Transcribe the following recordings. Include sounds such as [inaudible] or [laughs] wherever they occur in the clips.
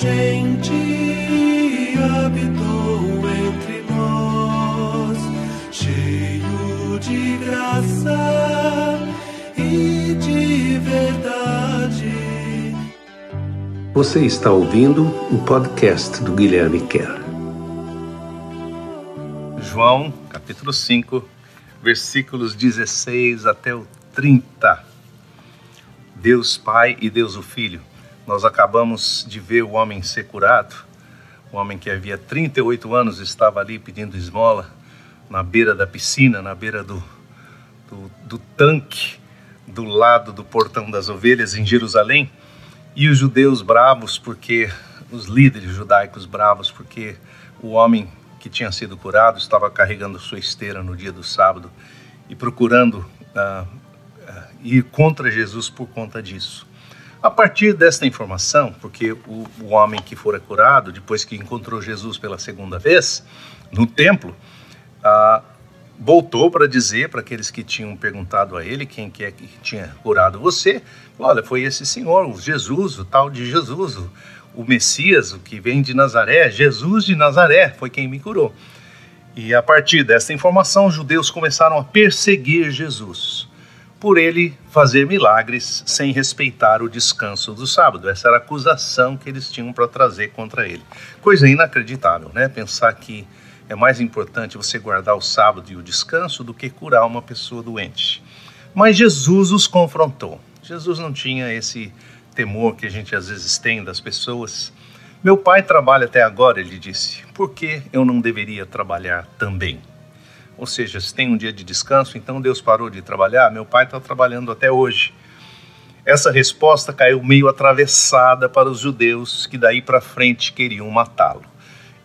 gente habitou entre nós, cheio de graça e de verdade. Você está ouvindo o podcast do Guilherme Kerr. João, capítulo 5, versículos 16 até o 30. Deus Pai e Deus o Filho. Nós acabamos de ver o homem ser curado, o homem que havia 38 anos estava ali pedindo esmola na beira da piscina, na beira do, do, do tanque, do lado do portão das ovelhas em Jerusalém. E os judeus bravos, porque os líderes judaicos bravos, porque o homem que tinha sido curado estava carregando sua esteira no dia do sábado e procurando uh, uh, ir contra Jesus por conta disso. A partir desta informação, porque o, o, homem que fora curado, depois que encontrou Jesus pela segunda vez no templo, uh, voltou para dizer para aqueles que tinham perguntado a ele quem que é que tinha curado você, olha, foi esse senhor, o Jesus, o tal de Jesus, o, o Messias, o que vem de Nazaré, Jesus de Nazaré, foi quem me curou. E a partir dessa informação, os judeus começaram a perseguir Jesus, por ele fazer milagres sem respeitar o descanso do sábado. Essa era a acusação que eles tinham para trazer contra ele. Coisa inacreditável, né? Pensar que é mais importante você guardar o sábado e o descanso do que curar uma pessoa doente. Mas Jesus os confrontou. Jesus não tinha esse temor que a gente às vezes tem das pessoas. Meu pai trabalha até agora, ele disse, por que eu não deveria trabalhar também? Ou seja, se tem um dia de descanso, então Deus parou de trabalhar? Meu pai está trabalhando até hoje. Essa resposta caiu meio atravessada para os judeus que daí para frente queriam matá-lo.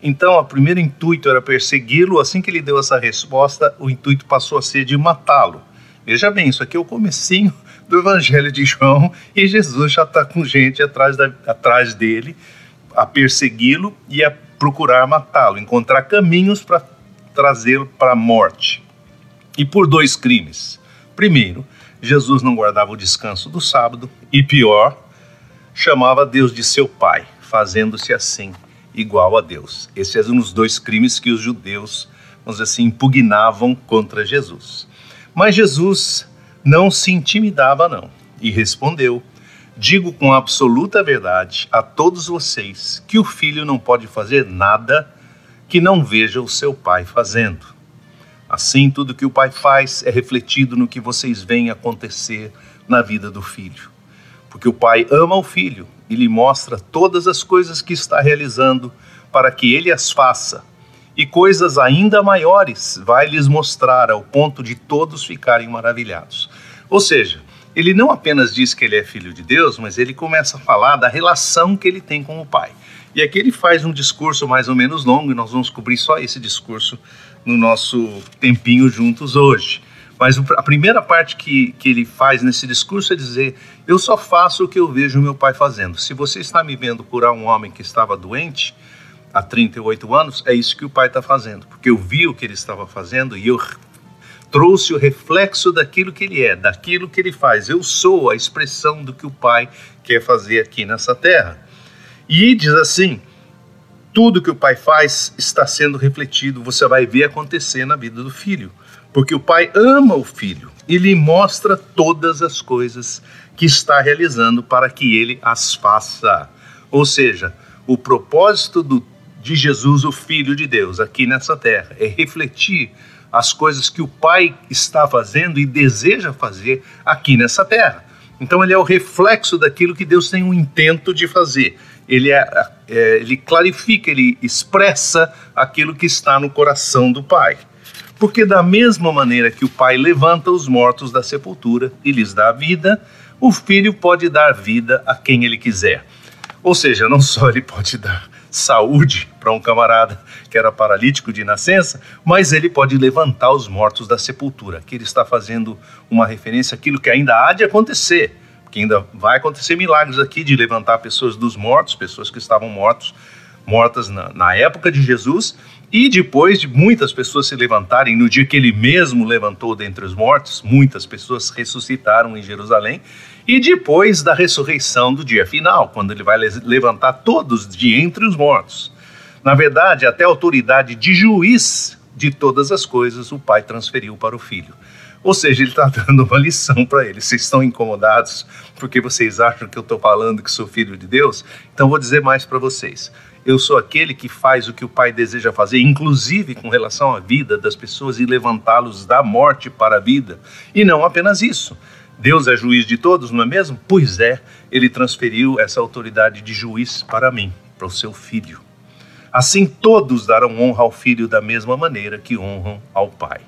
Então, o primeiro intuito era persegui-lo. Assim que ele deu essa resposta, o intuito passou a ser de matá-lo. Veja bem, isso aqui é o comecinho do Evangelho de João e Jesus já está com gente atrás, da, atrás dele a persegui-lo e a procurar matá-lo, encontrar caminhos para trazê-lo para a morte. E por dois crimes. Primeiro, Jesus não guardava o descanso do sábado e pior, chamava Deus de seu pai, fazendo-se assim igual a Deus. Esses eram os dois crimes que os judeus, vamos dizer assim, impugnavam contra Jesus. Mas Jesus não se intimidava, não, e respondeu: Digo com absoluta verdade a todos vocês que o filho não pode fazer nada que não veja o seu pai fazendo. Assim, tudo que o pai faz é refletido no que vocês veem acontecer na vida do filho. Porque o pai ama o filho e lhe mostra todas as coisas que está realizando para que ele as faça e coisas ainda maiores vai lhes mostrar ao ponto de todos ficarem maravilhados. Ou seja, ele não apenas diz que ele é filho de Deus, mas ele começa a falar da relação que ele tem com o Pai. E aqui ele faz um discurso mais ou menos longo, e nós vamos cobrir só esse discurso no nosso tempinho juntos hoje. Mas a primeira parte que, que ele faz nesse discurso é dizer: Eu só faço o que eu vejo meu pai fazendo. Se você está me vendo curar um homem que estava doente, há 38 anos, é isso que o pai está fazendo, porque eu vi o que ele estava fazendo e eu trouxe o reflexo daquilo que ele é, daquilo que ele faz. Eu sou a expressão do que o pai quer fazer aqui nessa terra. E diz assim: tudo que o pai faz está sendo refletido, você vai ver acontecer na vida do filho, porque o pai ama o filho e lhe mostra todas as coisas que está realizando para que ele as faça. Ou seja, o propósito do de Jesus, o Filho de Deus, aqui nessa terra. É refletir as coisas que o Pai está fazendo e deseja fazer aqui nessa terra. Então, ele é o reflexo daquilo que Deus tem um intento de fazer. Ele, é, é, ele clarifica, ele expressa aquilo que está no coração do Pai. Porque, da mesma maneira que o Pai levanta os mortos da sepultura e lhes dá vida, o Filho pode dar vida a quem ele quiser. Ou seja, não só ele pode dar saúde para um camarada que era paralítico de nascença, mas ele pode levantar os mortos da sepultura. Aqui ele está fazendo uma referência àquilo que ainda há de acontecer, porque ainda vai acontecer milagres aqui de levantar pessoas dos mortos, pessoas que estavam mortos, mortas na, na época de Jesus e depois de muitas pessoas se levantarem, no dia que ele mesmo levantou dentre os mortos, muitas pessoas ressuscitaram em Jerusalém, e depois da ressurreição do dia final, quando ele vai levantar todos de entre os mortos. Na verdade, até a autoridade de juiz de todas as coisas o pai transferiu para o filho. Ou seja, ele está [laughs] dando uma lição para eles. Vocês estão incomodados porque vocês acham que eu estou falando que sou filho de Deus? Então vou dizer mais para vocês. Eu sou aquele que faz o que o Pai deseja fazer, inclusive com relação à vida das pessoas e levantá-los da morte para a vida. E não apenas isso. Deus é juiz de todos, não é mesmo? Pois é, ele transferiu essa autoridade de juiz para mim, para o seu filho. Assim todos darão honra ao filho da mesma maneira que honram ao pai.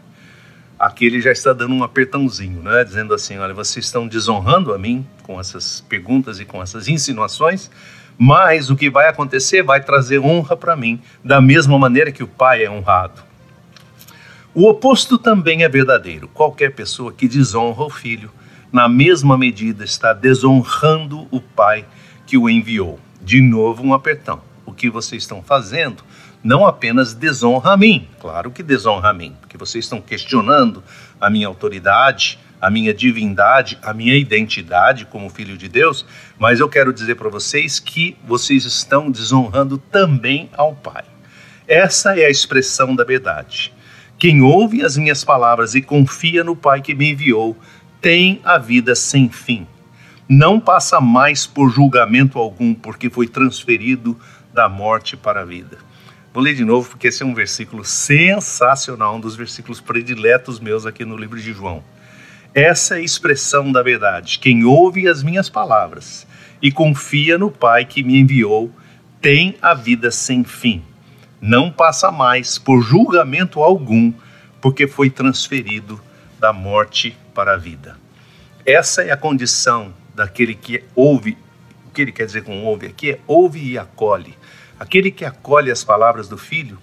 Aqui ele já está dando um apertãozinho, né? dizendo assim: olha, vocês estão desonrando a mim com essas perguntas e com essas insinuações, mas o que vai acontecer vai trazer honra para mim, da mesma maneira que o pai é honrado. O oposto também é verdadeiro. Qualquer pessoa que desonra o filho, na mesma medida está desonrando o pai que o enviou. De novo, um apertão. O que vocês estão fazendo não apenas desonra a mim, claro que desonra a mim, porque vocês estão questionando a minha autoridade, a minha divindade, a minha identidade como filho de Deus, mas eu quero dizer para vocês que vocês estão desonrando também ao Pai. Essa é a expressão da verdade. Quem ouve as minhas palavras e confia no Pai que me enviou, tem a vida sem fim. Não passa mais por julgamento algum, porque foi transferido da morte para a vida. Vou ler de novo, porque esse é um versículo sensacional, um dos versículos prediletos meus aqui no livro de João. Essa é a expressão da verdade. Quem ouve as minhas palavras e confia no Pai que me enviou, tem a vida sem fim. Não passa mais por julgamento algum, porque foi transferido da morte para a vida. Essa é a condição daquele que ouve. O que ele quer dizer com ouve aqui é ouve e acolhe. Aquele que acolhe as palavras do Filho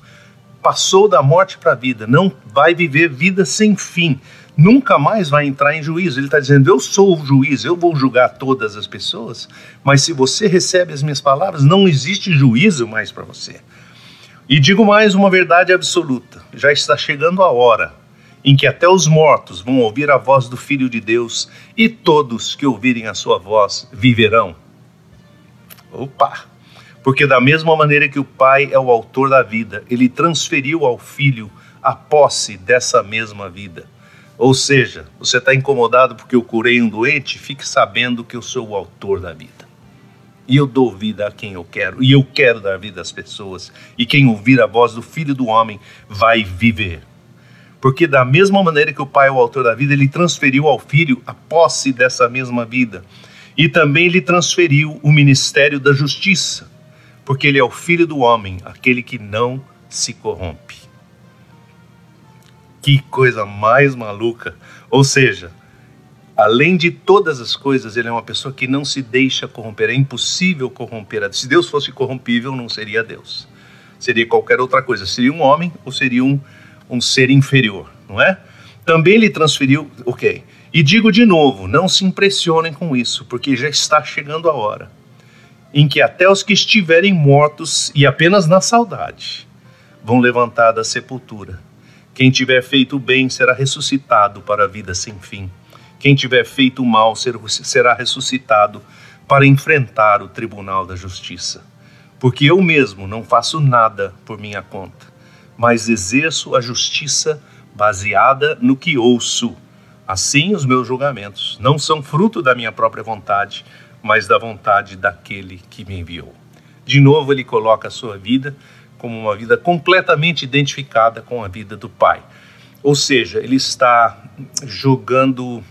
passou da morte para a vida, não vai viver vida sem fim nunca mais vai entrar em juízo. Ele está dizendo: Eu sou o juiz, eu vou julgar todas as pessoas, mas se você recebe as minhas palavras, não existe juízo mais para você. E digo mais uma verdade absoluta: já está chegando a hora em que até os mortos vão ouvir a voz do Filho de Deus, e todos que ouvirem a sua voz viverão. Opa! Porque, da mesma maneira que o Pai é o autor da vida, ele transferiu ao Filho a posse dessa mesma vida. Ou seja, você está incomodado porque eu curei um doente, fique sabendo que eu sou o autor da vida. E eu dou vida a quem eu quero, e eu quero dar vida às pessoas. E quem ouvir a voz do Filho do Homem vai viver. Porque, da mesma maneira que o Pai é o autor da vida, ele transferiu ao Filho a posse dessa mesma vida. E também lhe transferiu o ministério da justiça, porque ele é o Filho do Homem, aquele que não se corrompe. Que coisa mais maluca! Ou seja, além de todas as coisas, ele é uma pessoa que não se deixa corromper. É impossível corromper. Se Deus fosse corrompível, não seria Deus. Seria qualquer outra coisa. Seria um homem ou seria um, um ser inferior, não é? Também lhe transferiu, ok. E digo de novo, não se impressionem com isso, porque já está chegando a hora em que até os que estiverem mortos e apenas na saudade vão levantar da sepultura quem tiver feito bem será ressuscitado para a vida sem fim. Quem tiver feito mal será ressuscitado para enfrentar o tribunal da justiça. Porque eu mesmo não faço nada por minha conta, mas exerço a justiça baseada no que ouço. Assim, os meus julgamentos não são fruto da minha própria vontade, mas da vontade daquele que me enviou. De novo, ele coloca a sua vida como uma vida completamente identificada com a vida do Pai. Ou seja, ele está jogando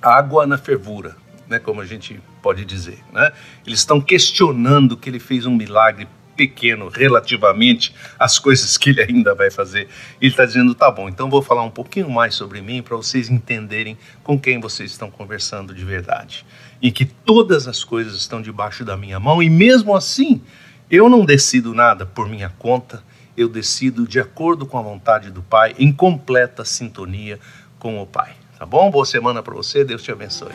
água na fervura, né, como a gente pode dizer. Né? Eles estão questionando que ele fez um milagre pequeno relativamente às coisas que ele ainda vai fazer. Ele está dizendo: tá bom, então vou falar um pouquinho mais sobre mim para vocês entenderem com quem vocês estão conversando de verdade. E que todas as coisas estão debaixo da minha mão, e mesmo assim eu não decido nada por minha conta, eu decido de acordo com a vontade do Pai, em completa sintonia com o Pai. Tá bom? Boa semana para você, Deus te abençoe.